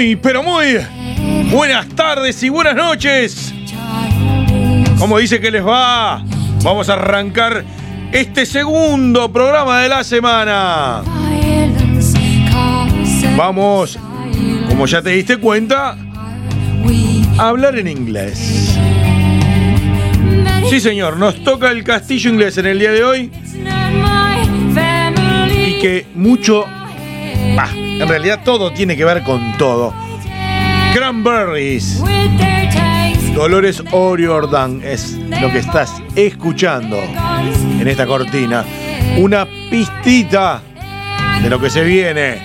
Muy, pero muy buenas tardes y buenas noches. Como dice que les va, vamos a arrancar este segundo programa de la semana. Vamos, como ya te diste cuenta, a hablar en inglés. Sí, señor, nos toca el castillo inglés en el día de hoy y que mucho, bah, en realidad todo tiene que ver con todo. Cranberries. Dolores O'Riordan es lo que estás escuchando en esta cortina. Una pistita de lo que se viene.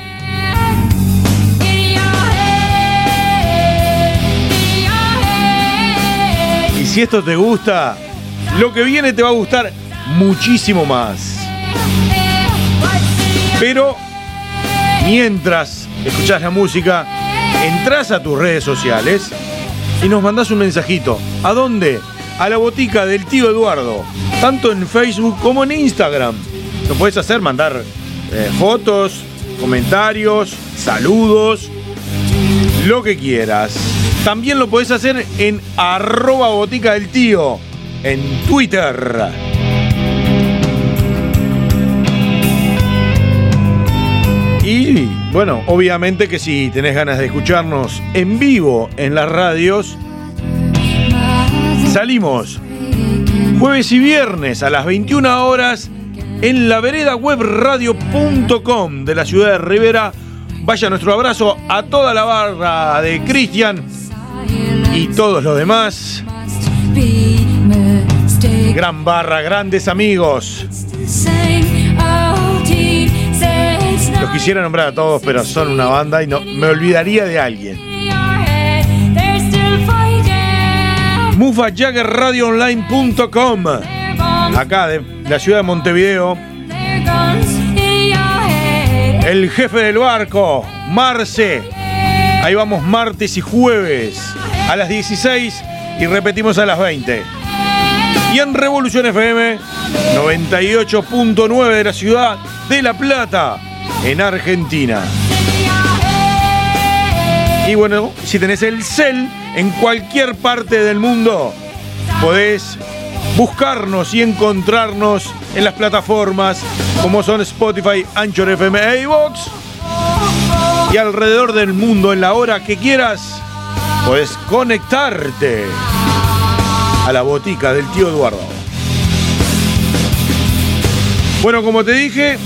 Y si esto te gusta, lo que viene te va a gustar muchísimo más. Pero mientras escuchás la música, entras a tus redes sociales y nos mandás un mensajito. ¿A dónde? A la botica del tío Eduardo, tanto en Facebook como en Instagram. Lo puedes hacer, mandar eh, fotos, comentarios, saludos, lo que quieras. También lo puedes hacer en arroba botica del tío, en Twitter. Bueno, obviamente que si tenés ganas de escucharnos en vivo en las radios, salimos jueves y viernes a las 21 horas en la vereda webradio.com de la ciudad de Rivera. Vaya nuestro abrazo a toda la barra de Cristian y todos los demás. Gran barra, grandes amigos. Los quisiera nombrar a todos, pero son una banda y no me olvidaría de alguien. MufaJaggerRadioOnline.com Acá de la ciudad de Montevideo. El jefe del barco, Marce. Ahí vamos martes y jueves a las 16 y repetimos a las 20. Y en Revolución FM 98.9 de la ciudad de La Plata en Argentina. Y bueno, si tenés el cel en cualquier parte del mundo, podés buscarnos y encontrarnos en las plataformas como son Spotify, Anchor FM e iVoox. Y alrededor del mundo, en la hora que quieras, podés conectarte a la botica del tío Eduardo. Bueno, como te dije,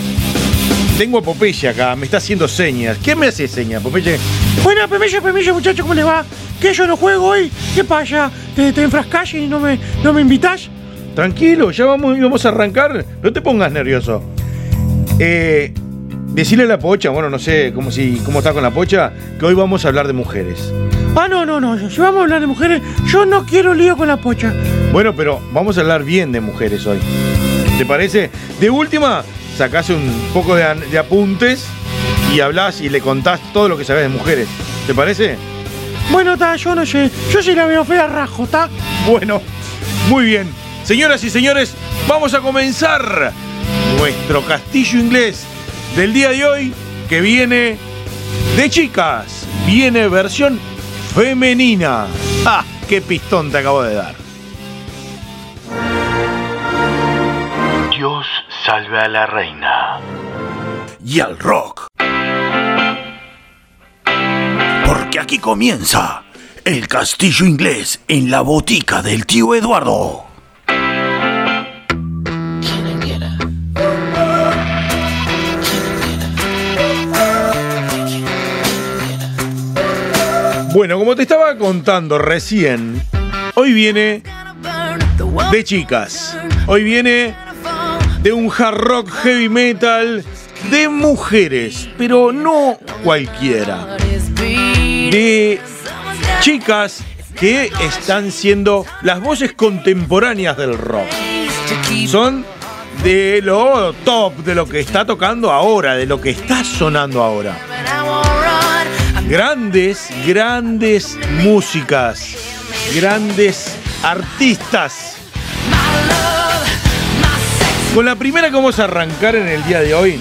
tengo a Popeye acá, me está haciendo señas. ¿Qué me hace señas, Popeye? Bueno, Pemillo, Pemillo, muchacho, ¿cómo le va? ¿Qué yo no juego hoy? ¿Qué pasa? ¿Te, te enfrascás y no me, no me invitás? Tranquilo, ya vamos, vamos a arrancar. No te pongas nervioso. Eh, decirle a la pocha, bueno, no sé cómo, si, cómo está con la pocha, que hoy vamos a hablar de mujeres. Ah, no, no, no. Si vamos a hablar de mujeres, yo no quiero lío con la pocha. Bueno, pero vamos a hablar bien de mujeres hoy. ¿Te parece? De última, sacás un poco de, apuntes y hablas y le contás todo lo que sabes de mujeres. ¿Te parece? Bueno, ta, yo no sé. Yo sí la veo fea rajo, ¿ta? Bueno, muy bien. Señoras y señores, vamos a comenzar nuestro castillo inglés del día de hoy que viene de chicas. Viene versión femenina. ¡Ah! ¡Qué pistón te acabo de dar! Dios salve a la reina. Y al rock. Porque aquí comienza el castillo inglés en la botica del tío Eduardo. Bueno, como te estaba contando recién, hoy viene de chicas. Hoy viene de un hard rock heavy metal de mujeres, pero no cualquiera. De chicas que están siendo las voces contemporáneas del rock. Son de lo top, de lo que está tocando ahora, de lo que está sonando ahora. Grandes, grandes músicas, grandes artistas. Con la primera que vamos a arrancar en el día de hoy,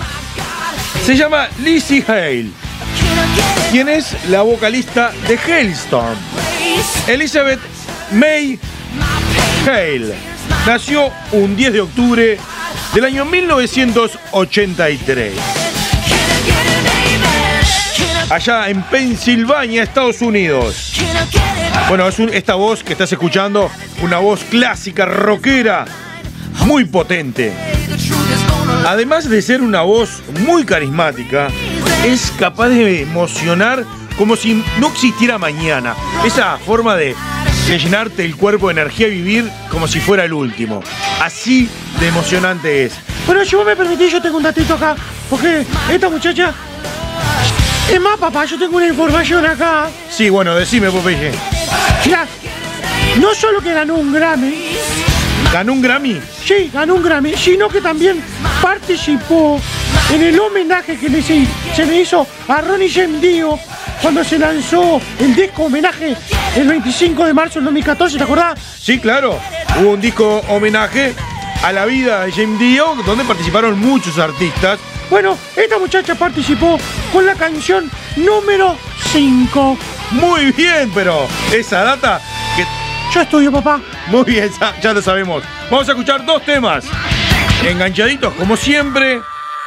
se llama Lizzie Hale, quien es la vocalista de Hailstorm. Elizabeth May Hale nació un 10 de octubre del año 1983 allá en Pensilvania, Estados Unidos. Bueno, es esta voz que estás escuchando, una voz clásica, rockera, muy potente. Además de ser una voz muy carismática, es capaz de emocionar como si no existiera mañana. Esa forma de, de llenarte el cuerpo de energía y vivir como si fuera el último. Así de emocionante es. Pero si vos me permitís, yo tengo un datito acá. Porque esta muchacha. Es más, papá, yo tengo una información acá. Sí, bueno, decime, Popeye. Mirá, no solo que ganó un Grammy, ¿Ganó un Grammy? sí, ganó un Grammy, sino que también participó en el homenaje que le se, se le hizo a Ronnie James Dio cuando se lanzó el disco homenaje el 25 de marzo del 2014, ¿te acordás? Sí, claro. Hubo un disco homenaje a la vida de James Dio, donde participaron muchos artistas. Bueno, esta muchacha participó con la canción número 5. Muy bien, pero esa data que Yo estudio, papá. muy bien, ya, ya lo sabemos. Vamos a escuchar dos temas. Enganchaditos, como siempre,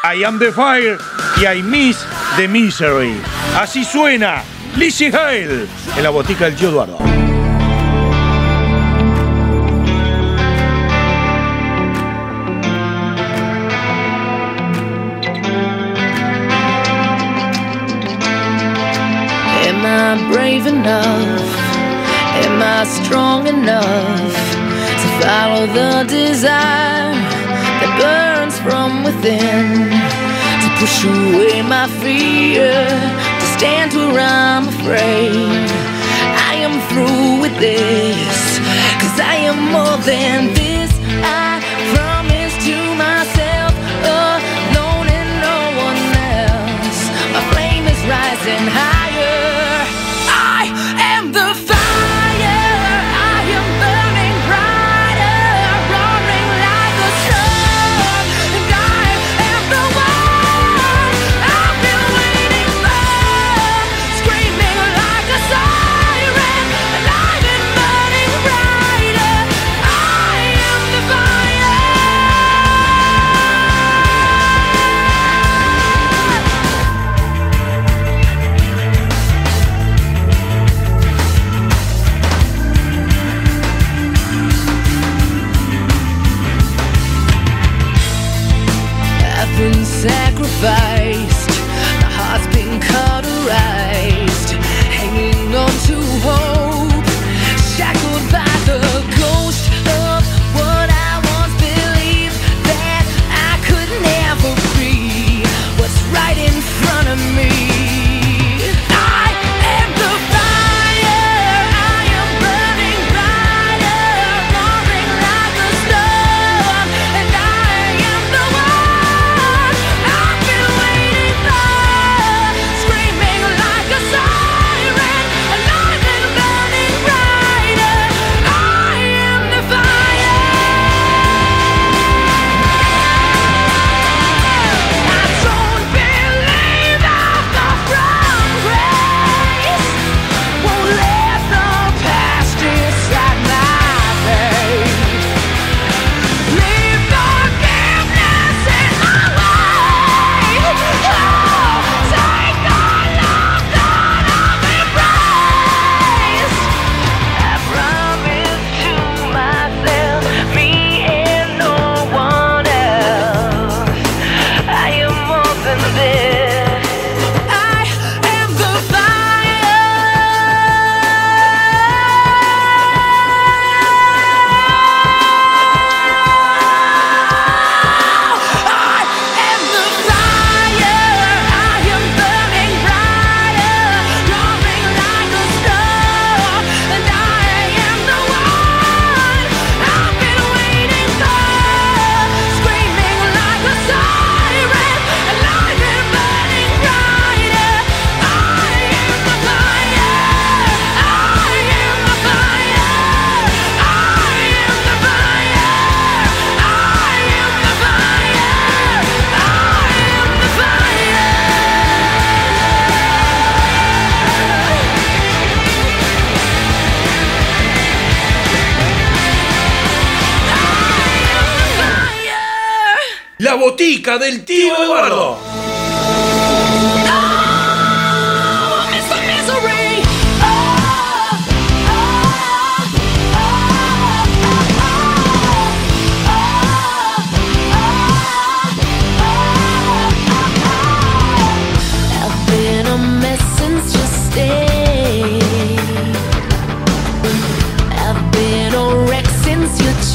I Am the Fire y I Miss the Misery. Así suena Lizzie Hale en la botica del tío Eduardo. Am I brave enough? Am I strong enough to follow the desire that burns from within? To push away my fear, to stand where I'm afraid. I am through with this, cause I am more than this. I promise to myself, alone and no one else. Flame is rising higher.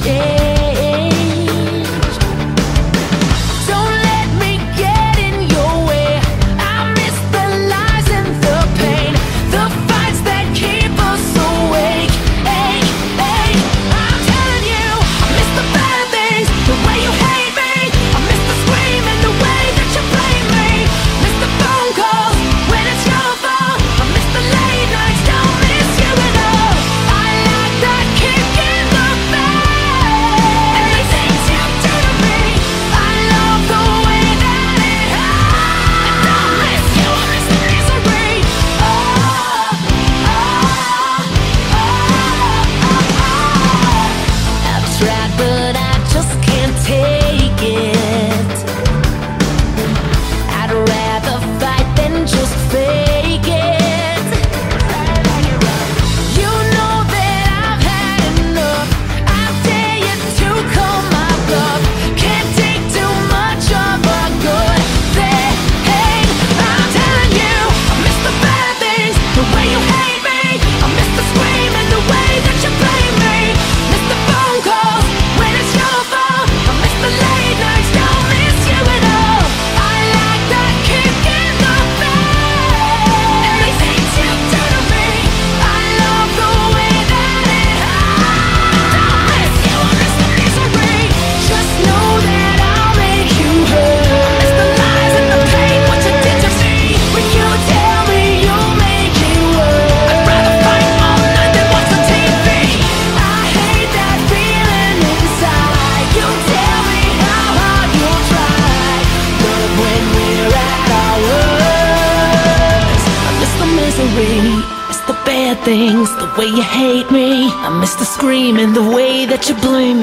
Yeah.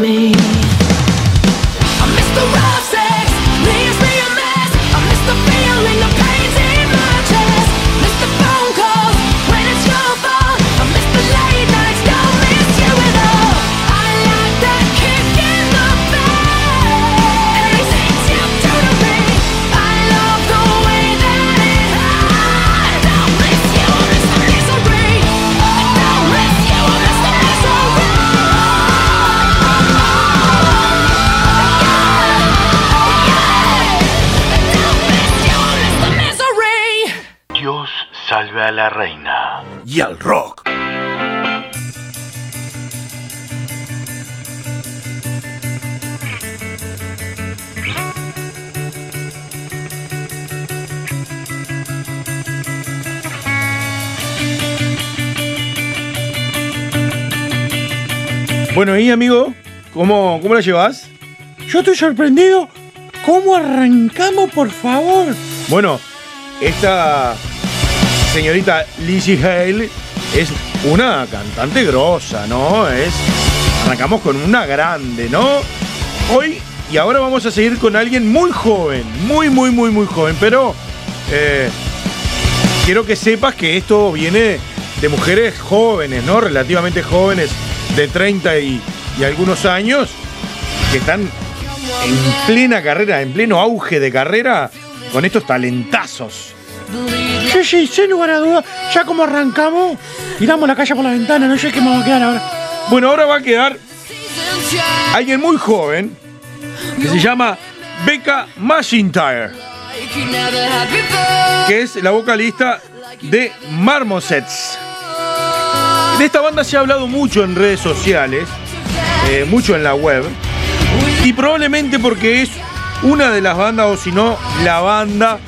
Me. I miss the rough la reina. Y al rock. Bueno, y amigo, ¿cómo, cómo la llevas? Yo estoy sorprendido. ¿Cómo arrancamos, por favor? Bueno, esta señorita Lizzie Hale es una cantante grosa, ¿no? Es. Arrancamos con una grande, ¿no? Hoy y ahora vamos a seguir con alguien muy joven, muy, muy, muy, muy joven, pero eh, quiero que sepas que esto viene de mujeres jóvenes, ¿no? Relativamente jóvenes, de 30 y, y algunos años, que están en plena carrera, en pleno auge de carrera, con estos talentazos. Sí, sí, sin lugar a dudas. Ya como arrancamos, tiramos la calle por la ventana. No sé qué me va a quedar ahora. Bueno, ahora va a quedar alguien muy joven que se llama Becca McIntyre, que es la vocalista de Marmosets. De esta banda se ha hablado mucho en redes sociales, eh, mucho en la web, y probablemente porque es una de las bandas, o si no, la banda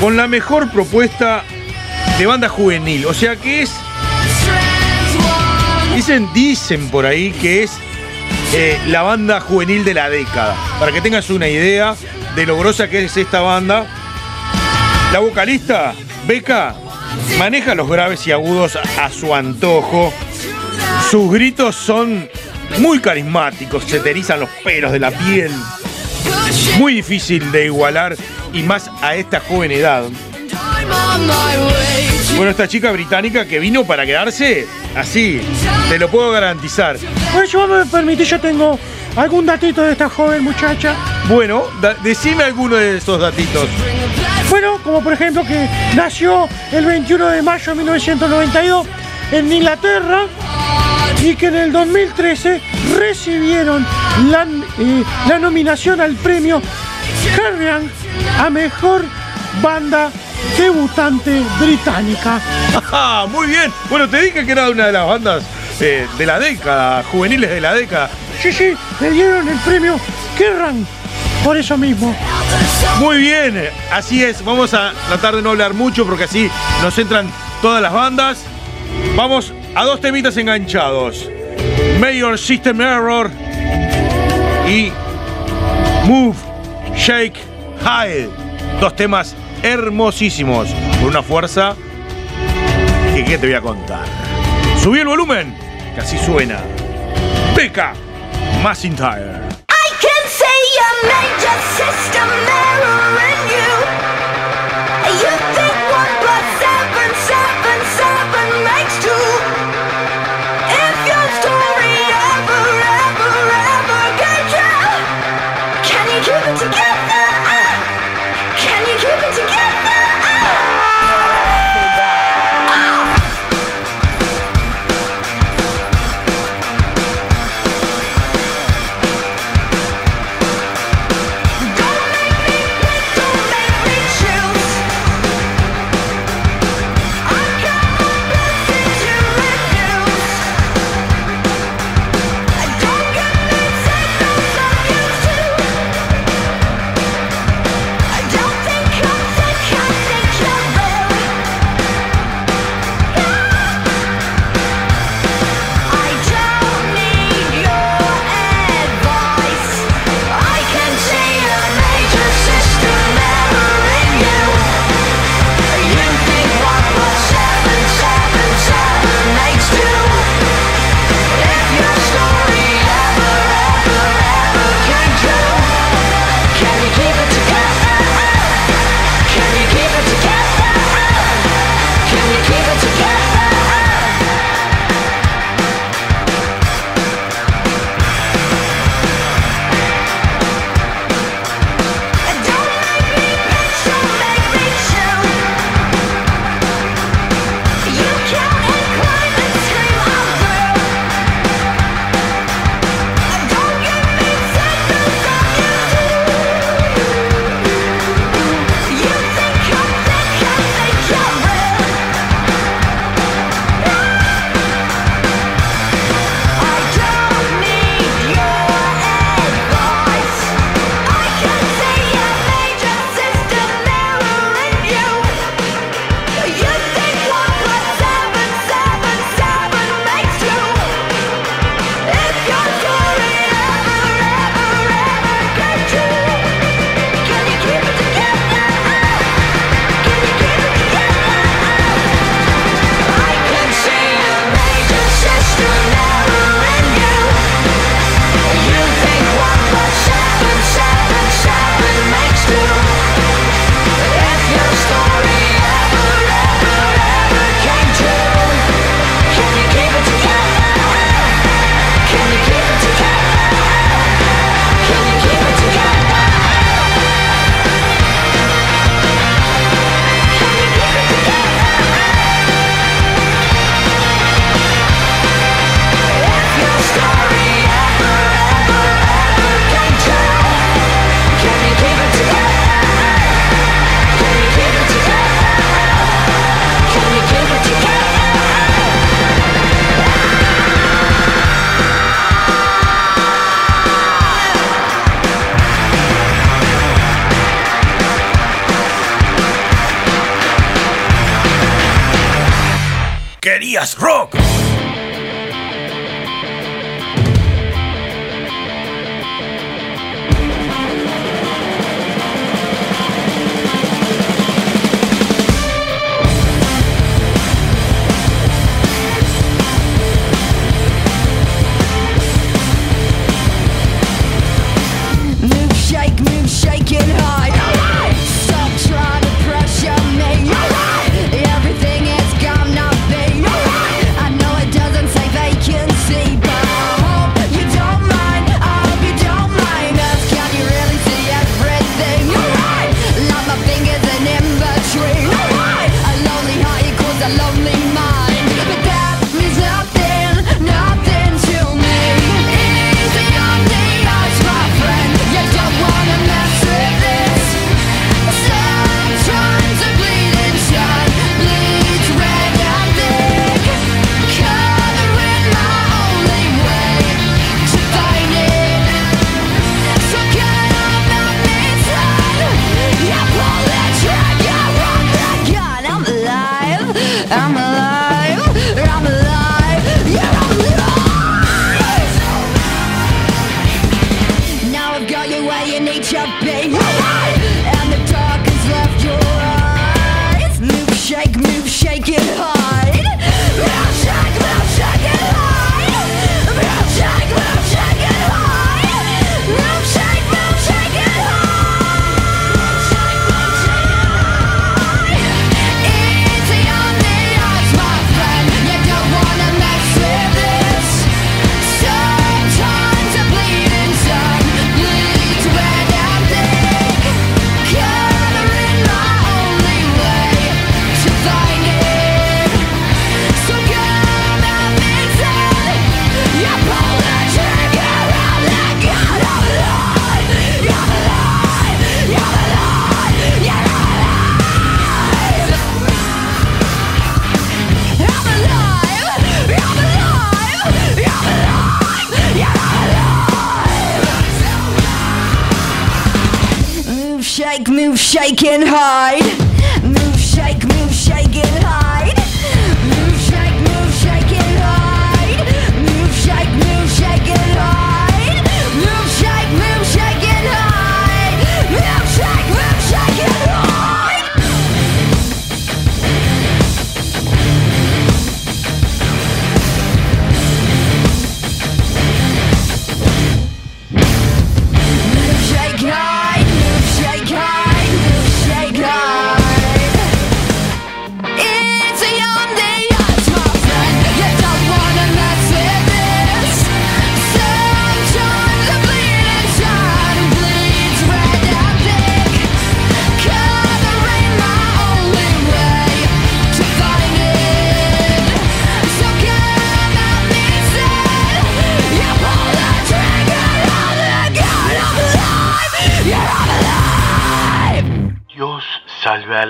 con la mejor propuesta de banda juvenil. O sea que es Dicen, dicen por ahí que es eh, la banda juvenil de la década. Para que tengas una idea de lo grosa que es esta banda. La vocalista, Beca, maneja los graves y agudos a, su antojo. Sus gritos son muy carismáticos, se te los pelos de la piel. muy difícil de igualar y más a esta joven edad. Bueno, esta chica británica que vino para quedarse así, te lo puedo garantizar. Pues yo me permitís, yo tengo algún datito de esta joven muchacha. Bueno, decime alguno de esos datitos. Bueno, como por ejemplo que nació el 21 de mayo de 1992 en Inglaterra y que en el 2013 recibieron la, eh, la nominación al premio Kerrang a Mejor Banda Debutante Británica. Ah, muy bien. Bueno, te dije que era una de las bandas eh, de la década, juveniles de la década. Sí, sí, le dieron el premio Kerrang por eso mismo. Muy bien, así es. Vamos a tratar de no hablar mucho porque así nos entran todas las bandas. Vamos a dos temitas enganchados. Mayor System Error y Move, Shake, Hide. Dos temas hermosísimos, con una fuerza que qué te voy a contar. Subí el volumen, que así suena. Beca, Macintyre. I error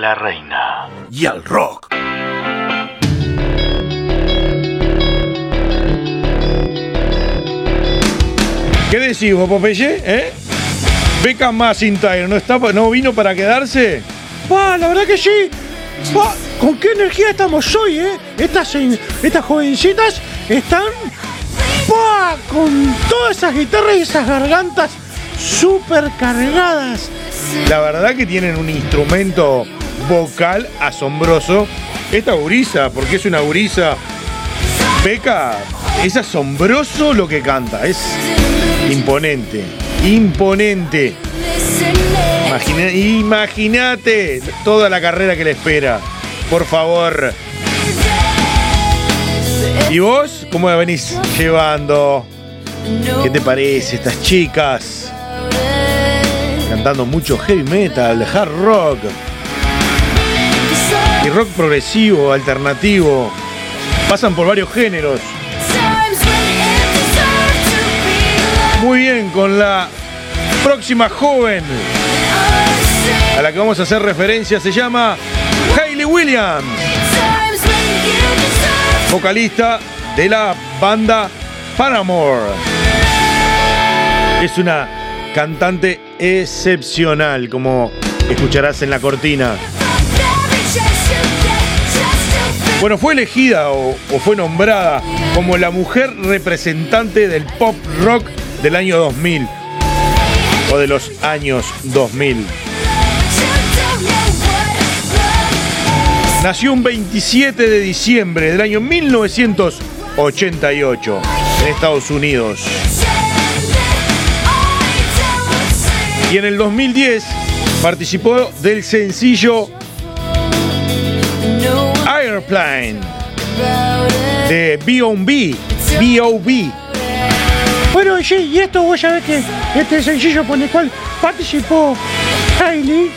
la reina. Y al rock. ¿Qué decís vos, Popeye? ¿Eh? Beckham McIntyre, ¿no, está, ¿no vino para quedarse? Pa, la verdad que sí. Pa, ¿Con qué energía estamos hoy, eh? Estas, estas jovencitas están pa, con todas esas guitarras y esas gargantas súper cargadas. La verdad que tienen un instrumento vocal asombroso. Esta gurisa, porque es una gurisa. Beca, es asombroso lo que canta. Es imponente. Imponente. Imagínate toda la carrera que le espera. Por favor. ¿Y vos? ¿Cómo la venís llevando? ¿Qué te parece estas chicas? Cantando mucho heavy metal, hard rock y rock progresivo, alternativo. Pasan por varios géneros. Muy bien, con la próxima joven a la que vamos a hacer referencia se llama Hayley Williams, vocalista de la banda Paramore. Es una cantante excepcional, como escucharás en la cortina. Bueno, fue elegida o, fue nombrada como la mujer representante del pop rock del año 2000 o de los años 2000. Nació un 27 de diciembre del año 1988 en Estados Unidos. Y en el 2010 participó del sencillo Airplane de B.O.B. B.O.B. Bueno, sí, y esto vos sabés que este sencillo por el cual participó Hailey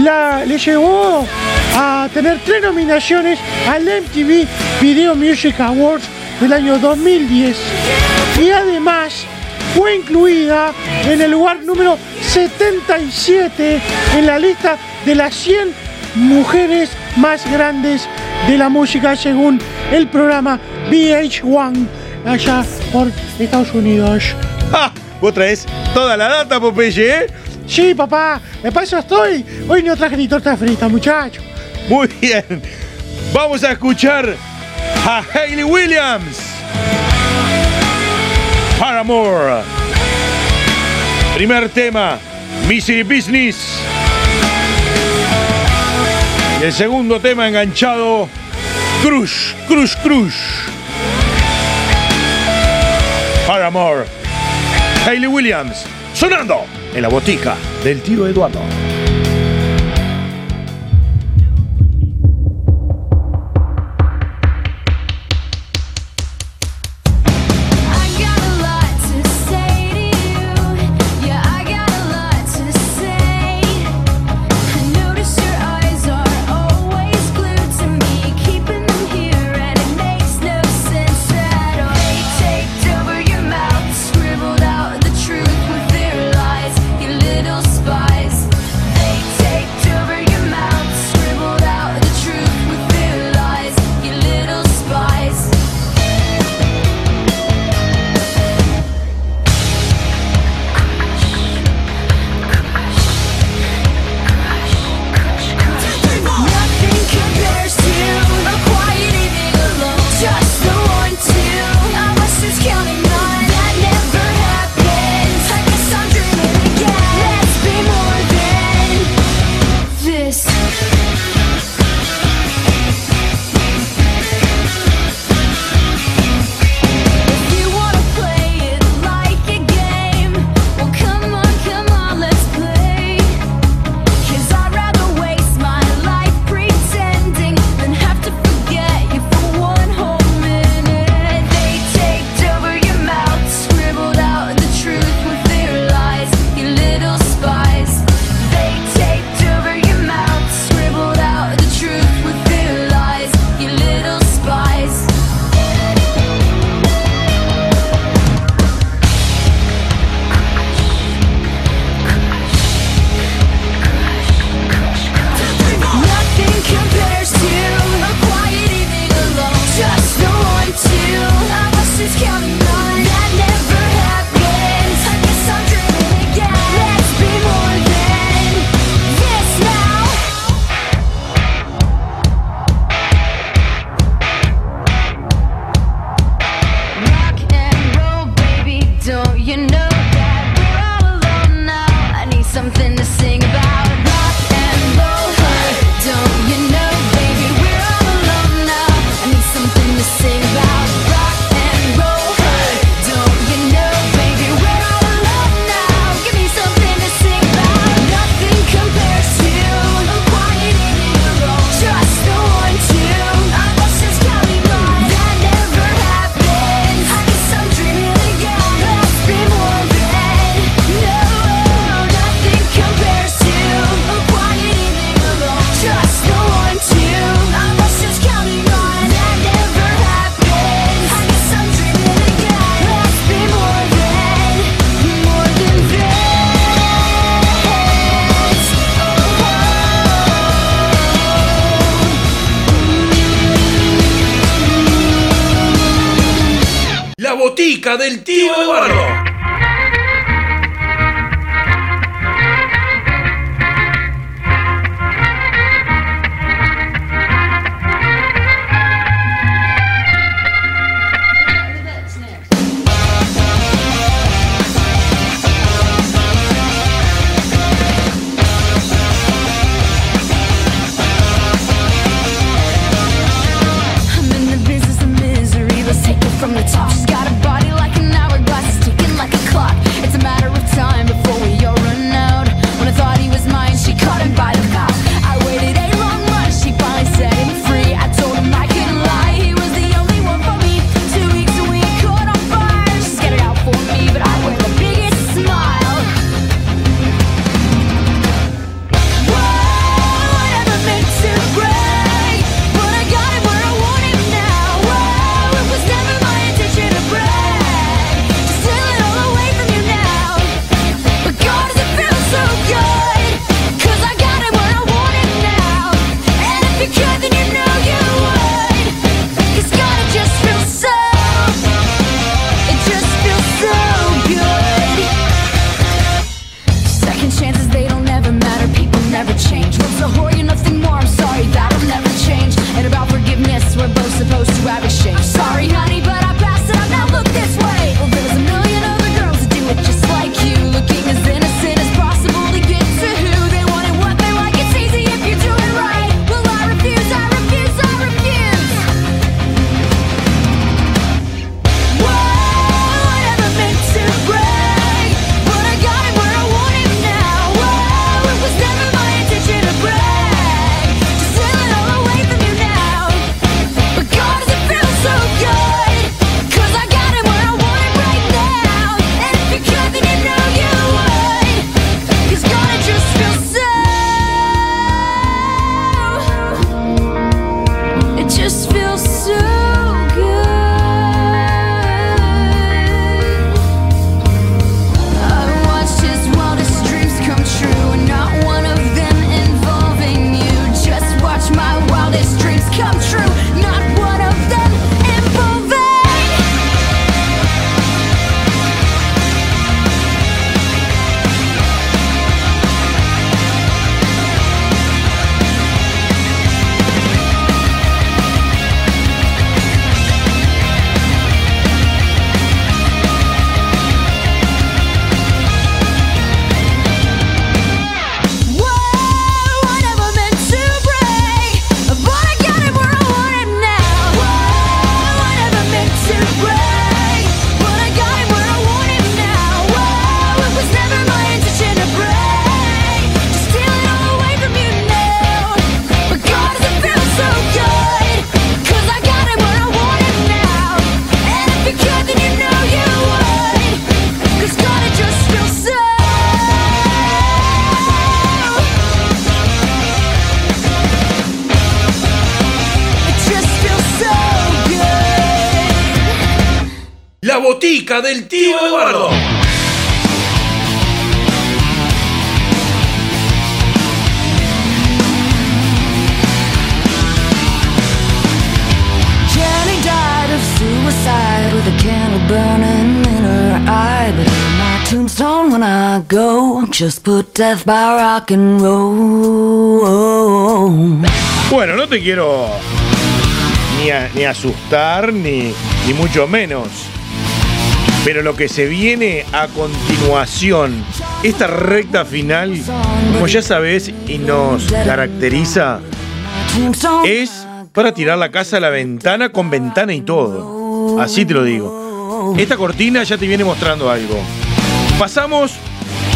la, le llevó a tener tres nominaciones al MTV Video Music Awards del año 2010 y además fue incluida en el lugar número 77 en la lista de las 100 mujeres más grandes de la música según el programa VH1 allá por Estados Unidos. ¡Ah! Vos traes toda la data, Popeye, ¿eh? Sí, papá. De paso estoy. Hoy no traje ni torta frita, muchacho. Muy bien. Vamos a escuchar a Hayley Williams. Paramore. Primer tema, Mystery Business. El segundo tema enganchado, Crush, Crush, Crush. amor, Hayley Williams, sonando en la botica del tío Eduardo. Botica del tío Eduardo. Jenny died of suicide with a candle burning in her eye. But on my tombstone, when I go, just put death by rock and roll. Bueno, no te quiero ni, a- ni asustar, ni, ni mucho menos. Pero lo que se viene a continuación, esta recta final, como ya sabes y nos caracteriza, es para tirar la casa a la ventana con ventana y todo. Así te lo digo. Esta cortina ya te viene mostrando algo. Pasamos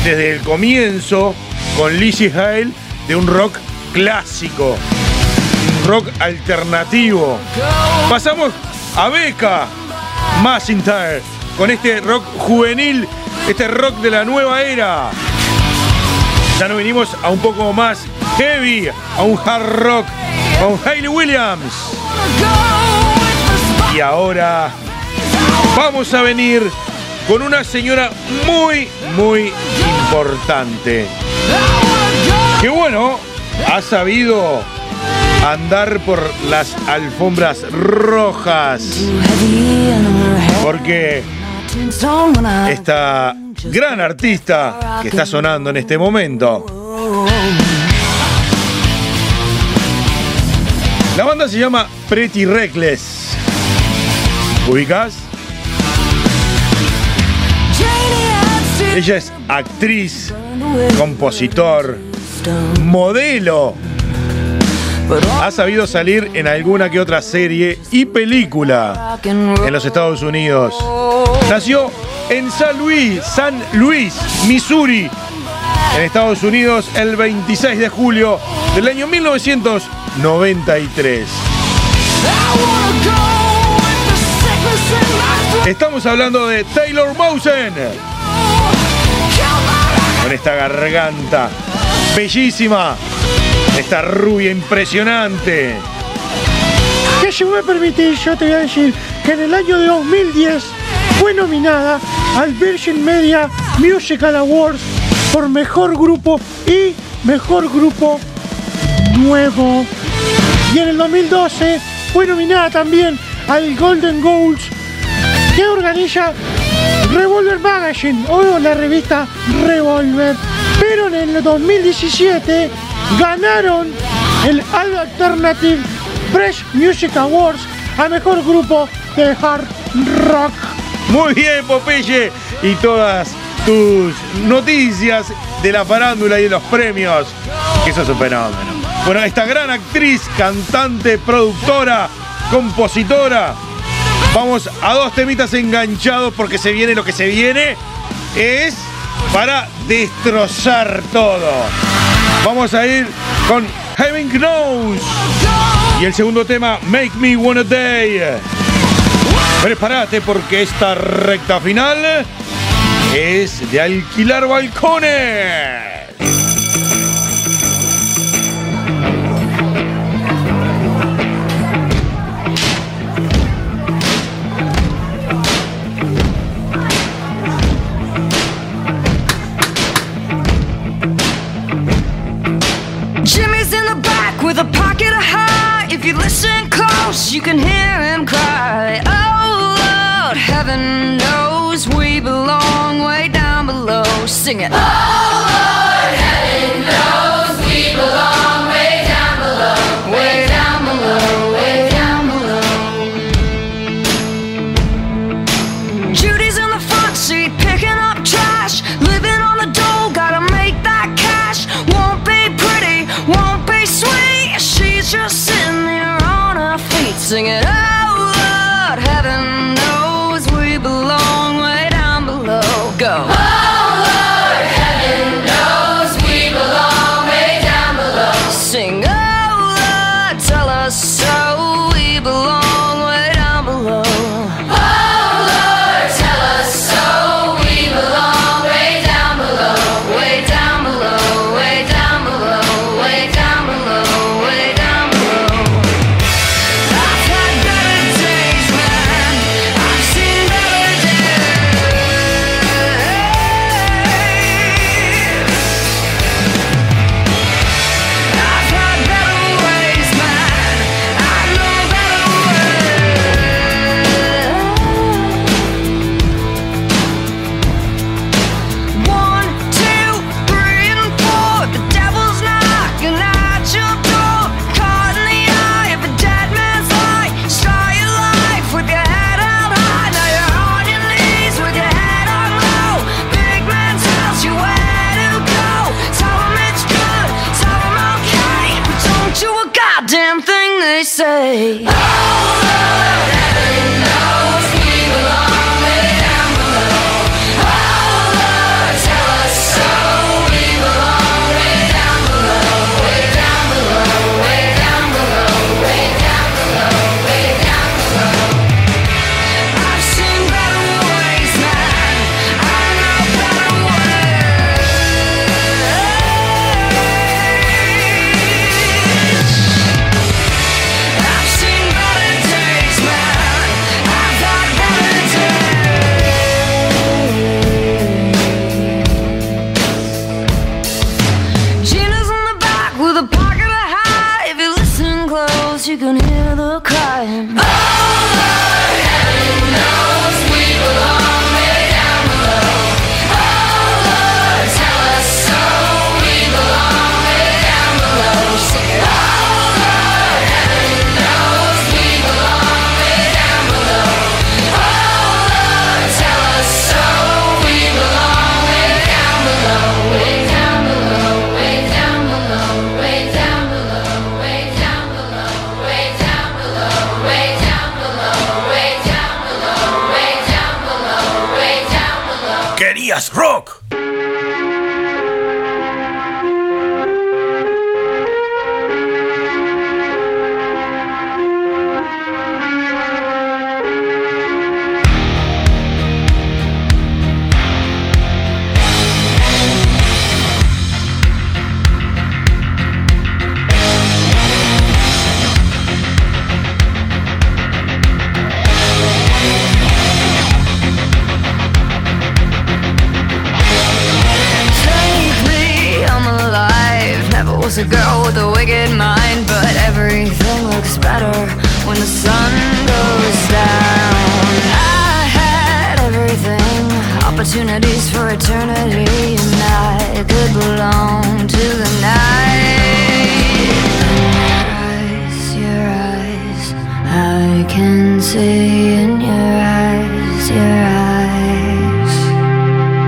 desde el comienzo con Lizzie Hale de un rock clásico, un rock alternativo. Pasamos a Becca Macintyre con este rock juvenil, este rock de la nueva era. Ya nos venimos a un poco más heavy, a un hard rock con Hayley Williams. Y ahora vamos a venir con una señora muy, muy importante. Que bueno, ha sabido andar por las alfombras rojas. Porque esta gran artista que está sonando en este momento. La banda se llama Pretty Reckless. ¿Ubicás? Ella es actriz, compositor, modelo. Ha sabido salir en alguna que otra serie y película en los Estados Unidos. Nació en San Luis, San Luis, Missouri, en Estados Unidos el 26 de julio del año 1993. I wanna go with the sickness in my throat. Estamos hablando de Taylor Mawson, con esta garganta bellísima, esta rubia impresionante. Que si me permitís, yo te voy a decir que en el año de 2010 fue nominada al Virgin Media Musical Awards por Mejor Grupo y Mejor Grupo Nuevo. Y en el 2012 fue nominada también al Golden Goals que organiza Revolver Magazine o la revista Revolver. Pero en el 2017 ganaron el Alternative Press Music Awards a mejor grupo de hard rock. Muy bien, Popeye. Y todas tus noticias de la farándula y de los premios. Eso es un fenómeno. Bueno, esta gran actriz, cantante, productora, compositora. Vamos a dos temitas enganchados porque se viene lo que se viene. Es para destrozar todo. Vamos a ir con Heaven Knows. Y el segundo tema, Make Me Wanna Day. Prepárate porque esta recta final es de alquilar balcones. A high. If you listen close, you can hear him cry. Oh Lord, heaven knows we belong way down below. Sing it. Way Sing it.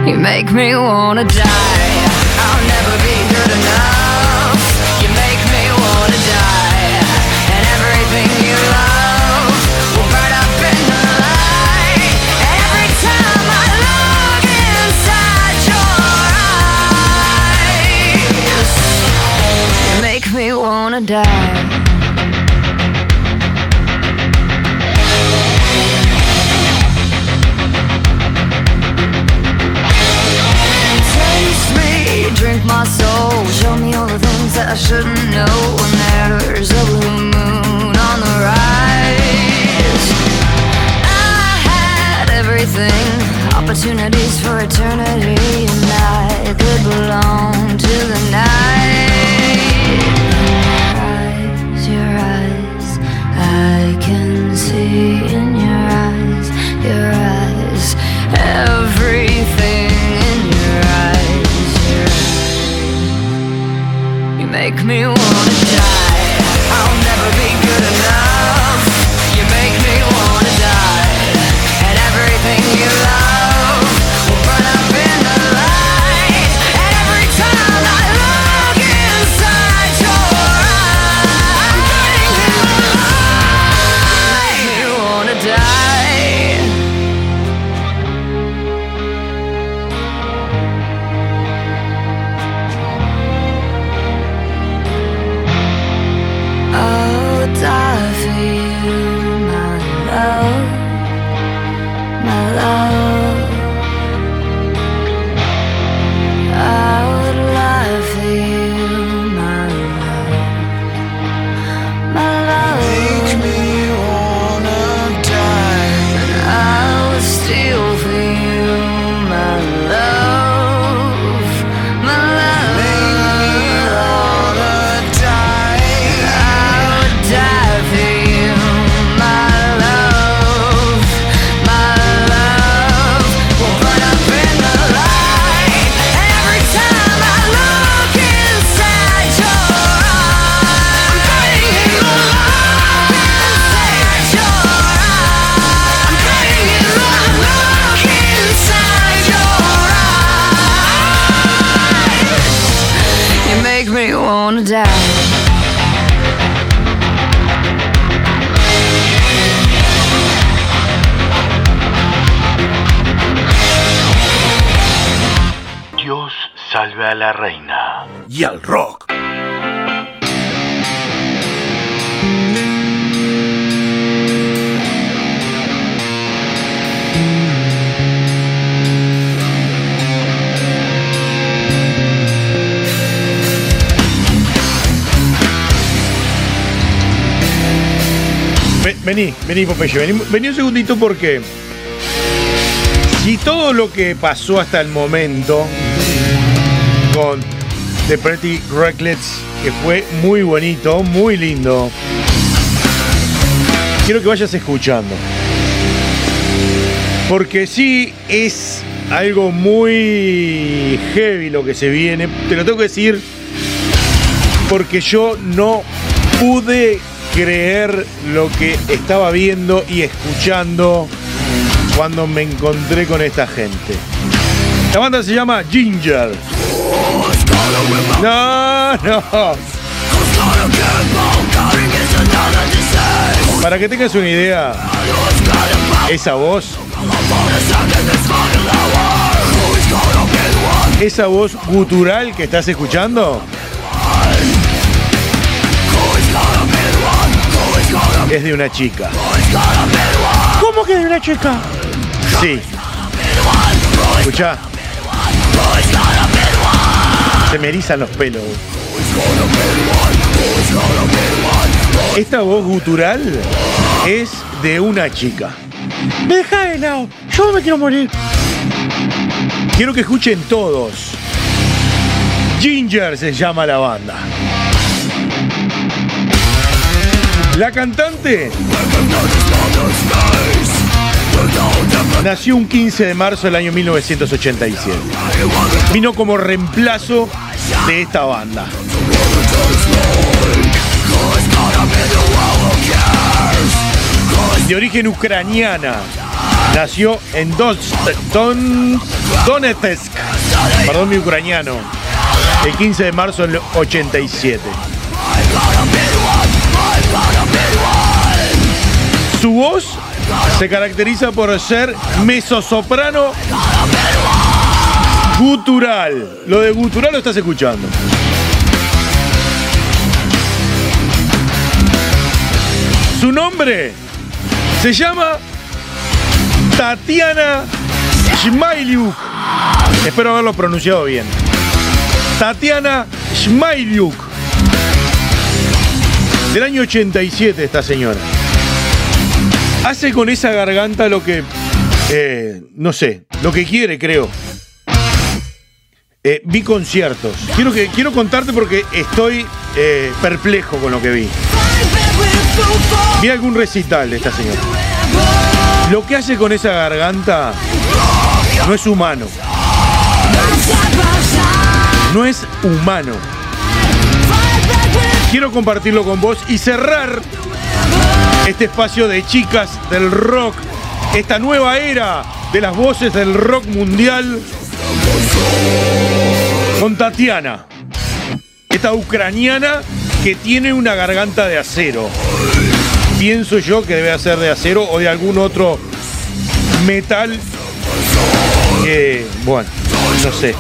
You make me wanna die. I'll never be good enough. You make me wanna die. And everything you love will burn up in the light. Every time I look inside your eyes, you make me wanna die. I shouldn't know when there's a blue moon on the rise. I had everything, opportunities for eternity, and I could belong to the night. me wanna Vení, Popeye, vení, vení un segundito porque si todo lo que pasó hasta el momento con The Pretty Reckless, que fue muy bonito, muy lindo, quiero que vayas escuchando. Porque sí es algo muy heavy lo que se viene, te lo tengo que decir porque yo no pude creer lo que estaba viendo y escuchando cuando me encontré con esta gente. La banda se llama Ginger. No, no. Para que tengas una idea, esa voz, esa voz gutural que estás escuchando, es de una chica. ¿Cómo que de una chica? Sí. Escucha. Se me erizan los pelos. Esta voz gutural es de una chica. Me deja de lado. Yo me quiero morir. Quiero que escuchen todos. Ginger se llama la banda. La cantante nació un 15 de marzo del año 1987. Vino como reemplazo de esta banda. De origen ucraniana, nació en Don- Donetsk, perdón mi ucraniano, el 15 de marzo del 87. Su voz se caracteriza por ser mezzosoprano gutural. Lo de gutural lo estás escuchando. Su nombre se llama Tatiana Shmailiuk. Espero haberlo pronunciado bien. Tatiana Shmailiuk. Del año 87 esta señora. Hace con esa garganta lo que... eh, no sé, lo que quiere creo. Eh, vi conciertos. Quiero, que, quiero contarte porque estoy eh, perplejo con lo que vi. Vi algún recital de esta señora. Lo que hace con esa garganta no es humano. No es humano. Quiero compartirlo con vos y cerrar este espacio de chicas del rock, esta nueva era de las voces del rock mundial con Tatiana, esta ucraniana que tiene una garganta de acero. Pienso yo que debe ser de acero o de algún otro metal que, bueno, no sé.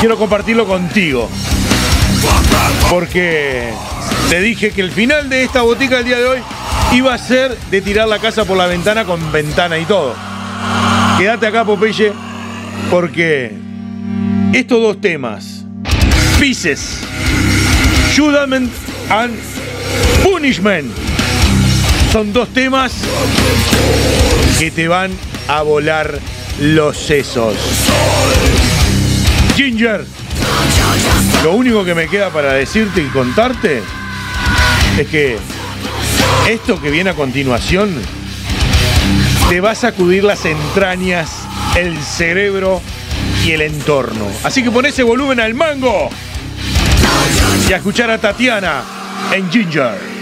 Quiero compartirlo contigo. Porque te dije que el final de esta botica del día de hoy iba a ser de tirar la casa por la ventana con ventana y todo. Quédate acá, Popeye, porque estos dos temas, Pieces, Judgment and Punishment, son dos temas que te van a volar los sesos. Ginger, lo único que me queda para decirte y contarte es que esto que viene a continuación te va a sacudir las entrañas, el cerebro y el entorno. Así que pon ese volumen al mango y a escuchar a Tatiana en Ginger.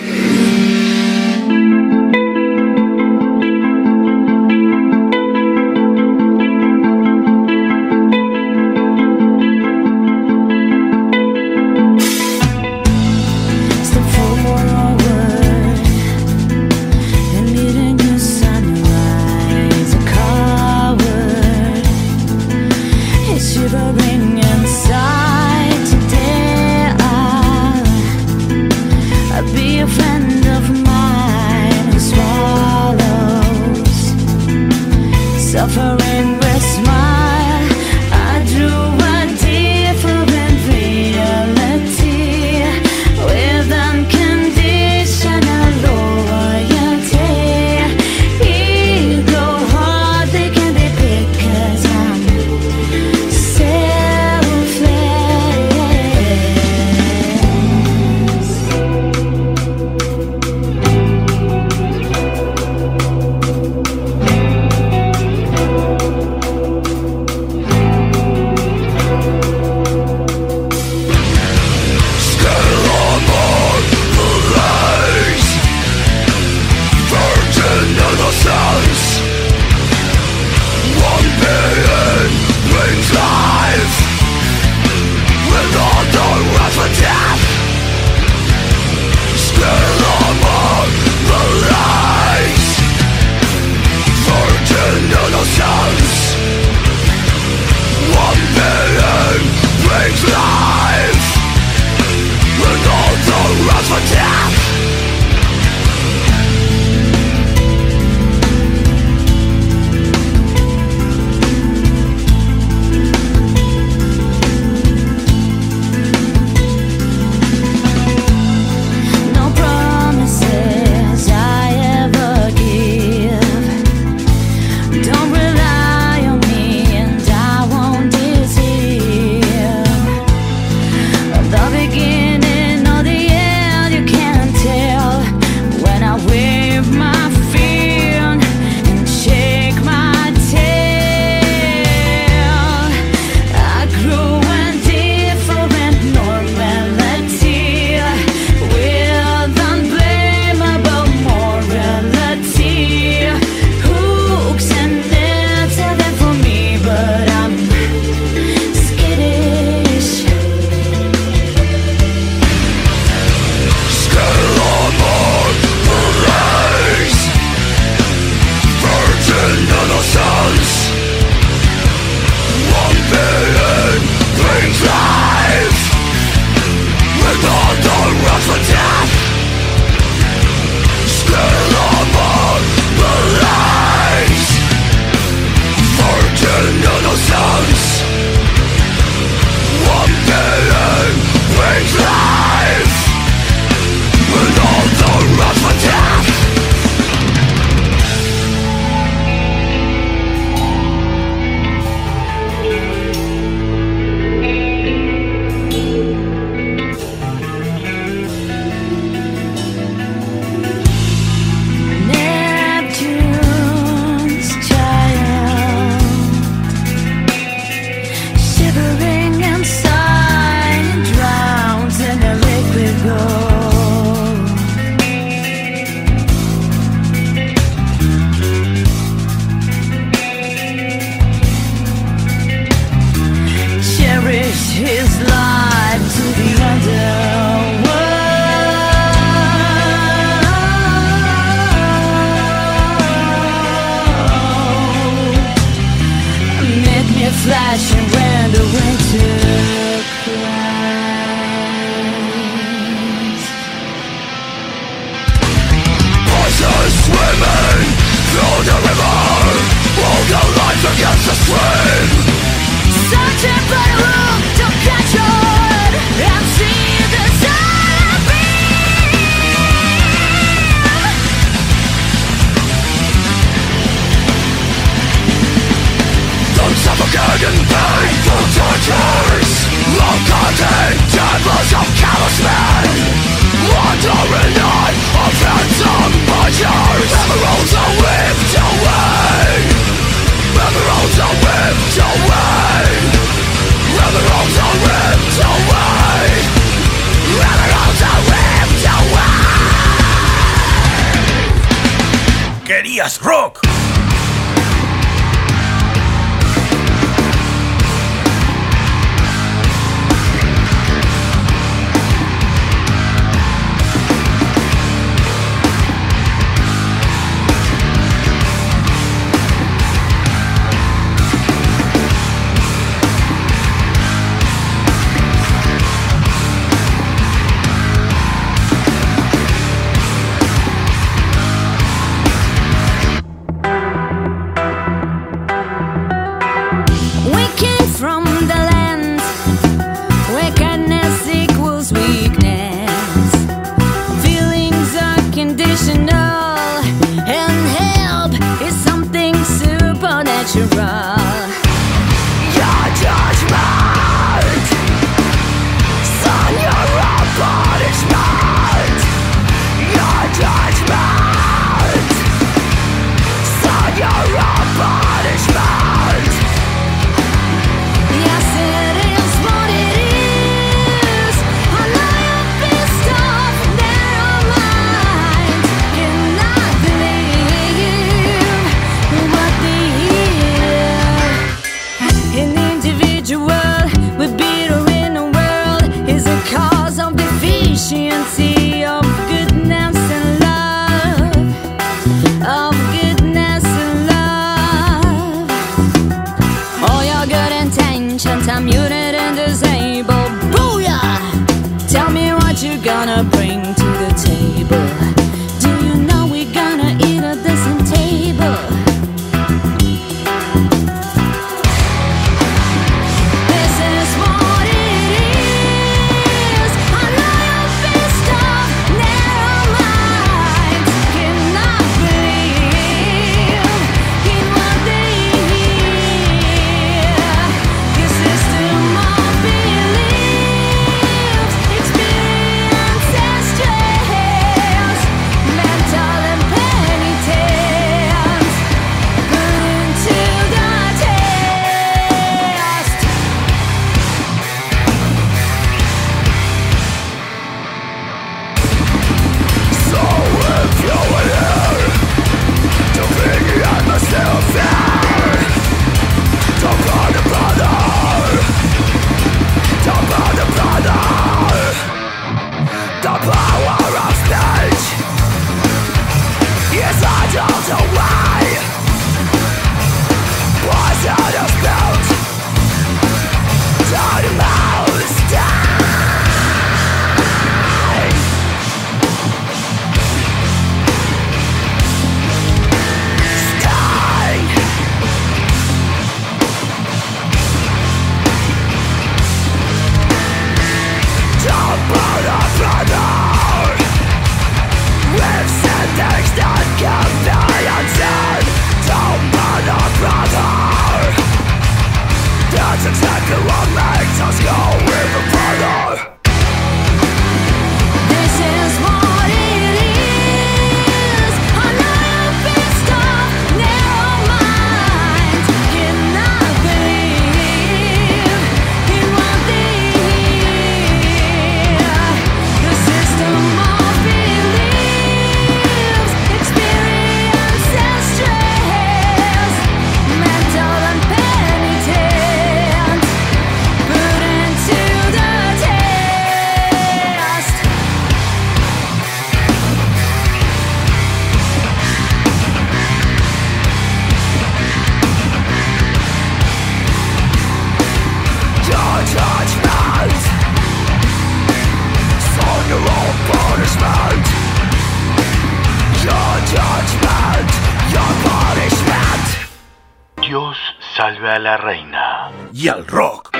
Y al rock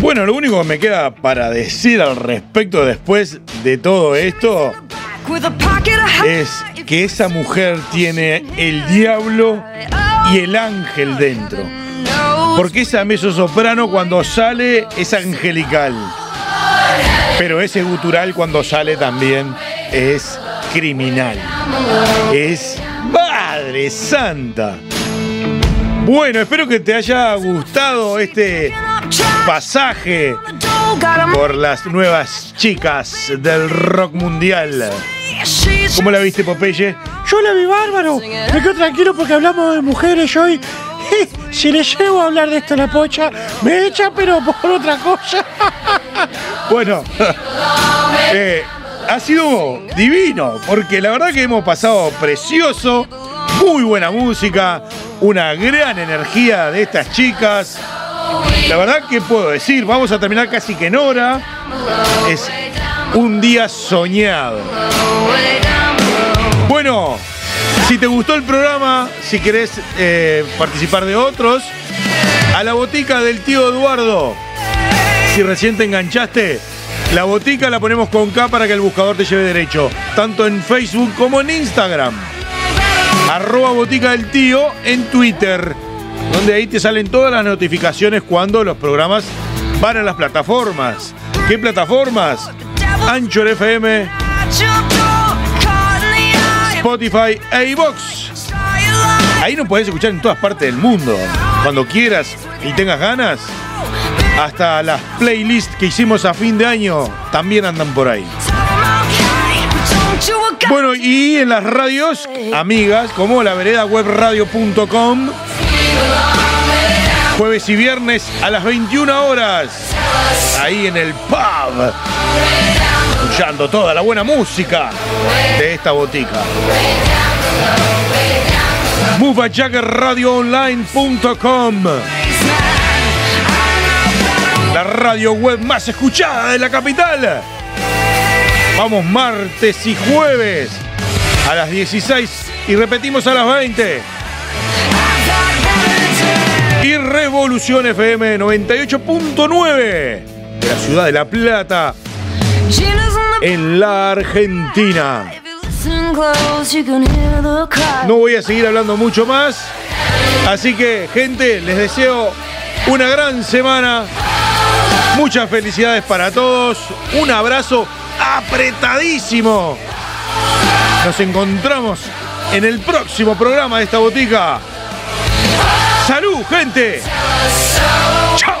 Bueno, lo único que me queda para decir al respecto después de todo esto es que esa mujer tiene el diablo y el ángel dentro. Porque esa mezzo soprano cuando sale es angelical. Pero ese gutural cuando sale también es criminal. Es Madre Santa. Bueno, espero que te haya gustado este pasaje por las nuevas chicas del rock mundial. ¿Cómo la viste, Popeye? Yo la vi bárbaro. Me quedo tranquilo porque hablamos de mujeres hoy. Si le llego a hablar de esto a la pocha, me echa, pero por otra cosa. Bueno, eh, ha sido divino, porque la verdad que hemos pasado precioso, muy buena música, una gran energía de estas chicas. La verdad que puedo decir, vamos a terminar casi que en hora. Es un día soñado. Bueno, si te gustó el programa, si querés eh, participar de otros, a la botica del tío Eduardo. Si recién te enganchaste, la botica la ponemos con K para que el buscador te lleve derecho, tanto en Facebook como en Instagram. Arroba botica del tío en Twitter, donde ahí te salen todas las notificaciones cuando los programas van a las plataformas. ¿Qué plataformas? Anchor FM, Spotify e iVox. Ahí nos podés escuchar en todas partes del mundo, cuando quieras y tengas ganas. Hasta las playlists que hicimos a fin de año también andan por ahí. Bueno, y en las radios, amigas, como la vereda webradio.com, jueves y viernes a las 21 horas, ahí en el pub, escuchando toda la buena música de esta botica. MoveAJaggerRadioOnline.com La radio web más escuchada de la capital. Vamos martes y jueves a las 16 y repetimos a las 20. Y Revolución FM 98.9 de la ciudad de La Plata en la Argentina. No voy a seguir hablando mucho más. Así que, gente, les deseo una gran semana. Muchas felicidades para todos. Un abrazo apretadísimo. Nos encontramos en el próximo programa de esta botica. ¡Salud, gente! ¡Chao!